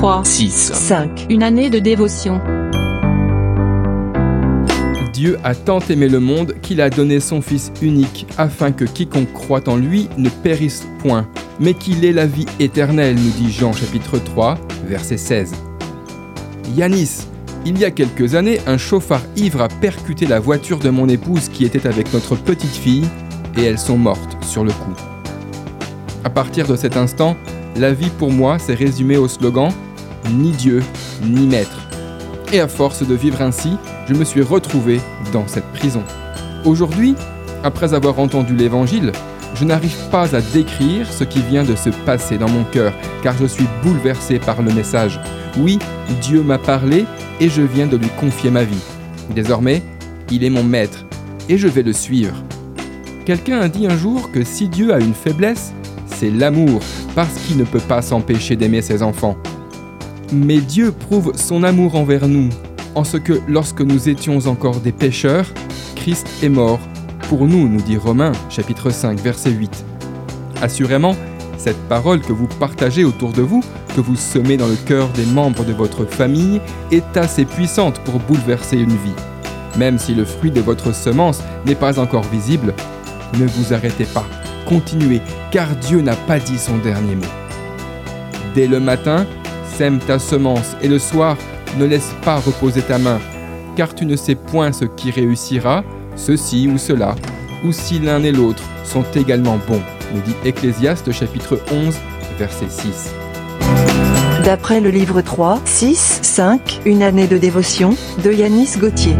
3, 6. 5. Une année de dévotion. Dieu a tant aimé le monde qu'il a donné son Fils unique, afin que quiconque croit en lui ne périsse point, mais qu'il ait la vie éternelle, nous dit Jean chapitre 3, verset 16. Yanis, il y a quelques années, un chauffard ivre a percuté la voiture de mon épouse qui était avec notre petite fille, et elles sont mortes sur le coup. À partir de cet instant, la vie pour moi s'est résumée au slogan Ni Dieu, ni Maître. Et à force de vivre ainsi, je me suis retrouvé dans cette prison. Aujourd'hui, après avoir entendu l'Évangile, je n'arrive pas à décrire ce qui vient de se passer dans mon cœur, car je suis bouleversé par le message. Oui, Dieu m'a parlé et je viens de lui confier ma vie. Désormais, il est mon maître et je vais le suivre. Quelqu'un a dit un jour que si Dieu a une faiblesse, c'est l'amour, parce qu'il ne peut pas s'empêcher d'aimer ses enfants. Mais Dieu prouve son amour envers nous, en ce que lorsque nous étions encore des pécheurs, Christ est mort pour nous, nous dit Romains chapitre 5 verset 8. Assurément, cette parole que vous partagez autour de vous, que vous semez dans le cœur des membres de votre famille, est assez puissante pour bouleverser une vie. Même si le fruit de votre semence n'est pas encore visible, ne vous arrêtez pas, continuez, car Dieu n'a pas dit son dernier mot. Dès le matin, sème ta semence, et le soir, ne laisse pas reposer ta main, car tu ne sais point ce qui réussira, ceci ou cela, ou si l'un et l'autre sont également bons, nous dit Ecclésiaste chapitre 11, verset 6. D'après le livre 3, 6, 5, Une année de dévotion, de Yanis Gauthier.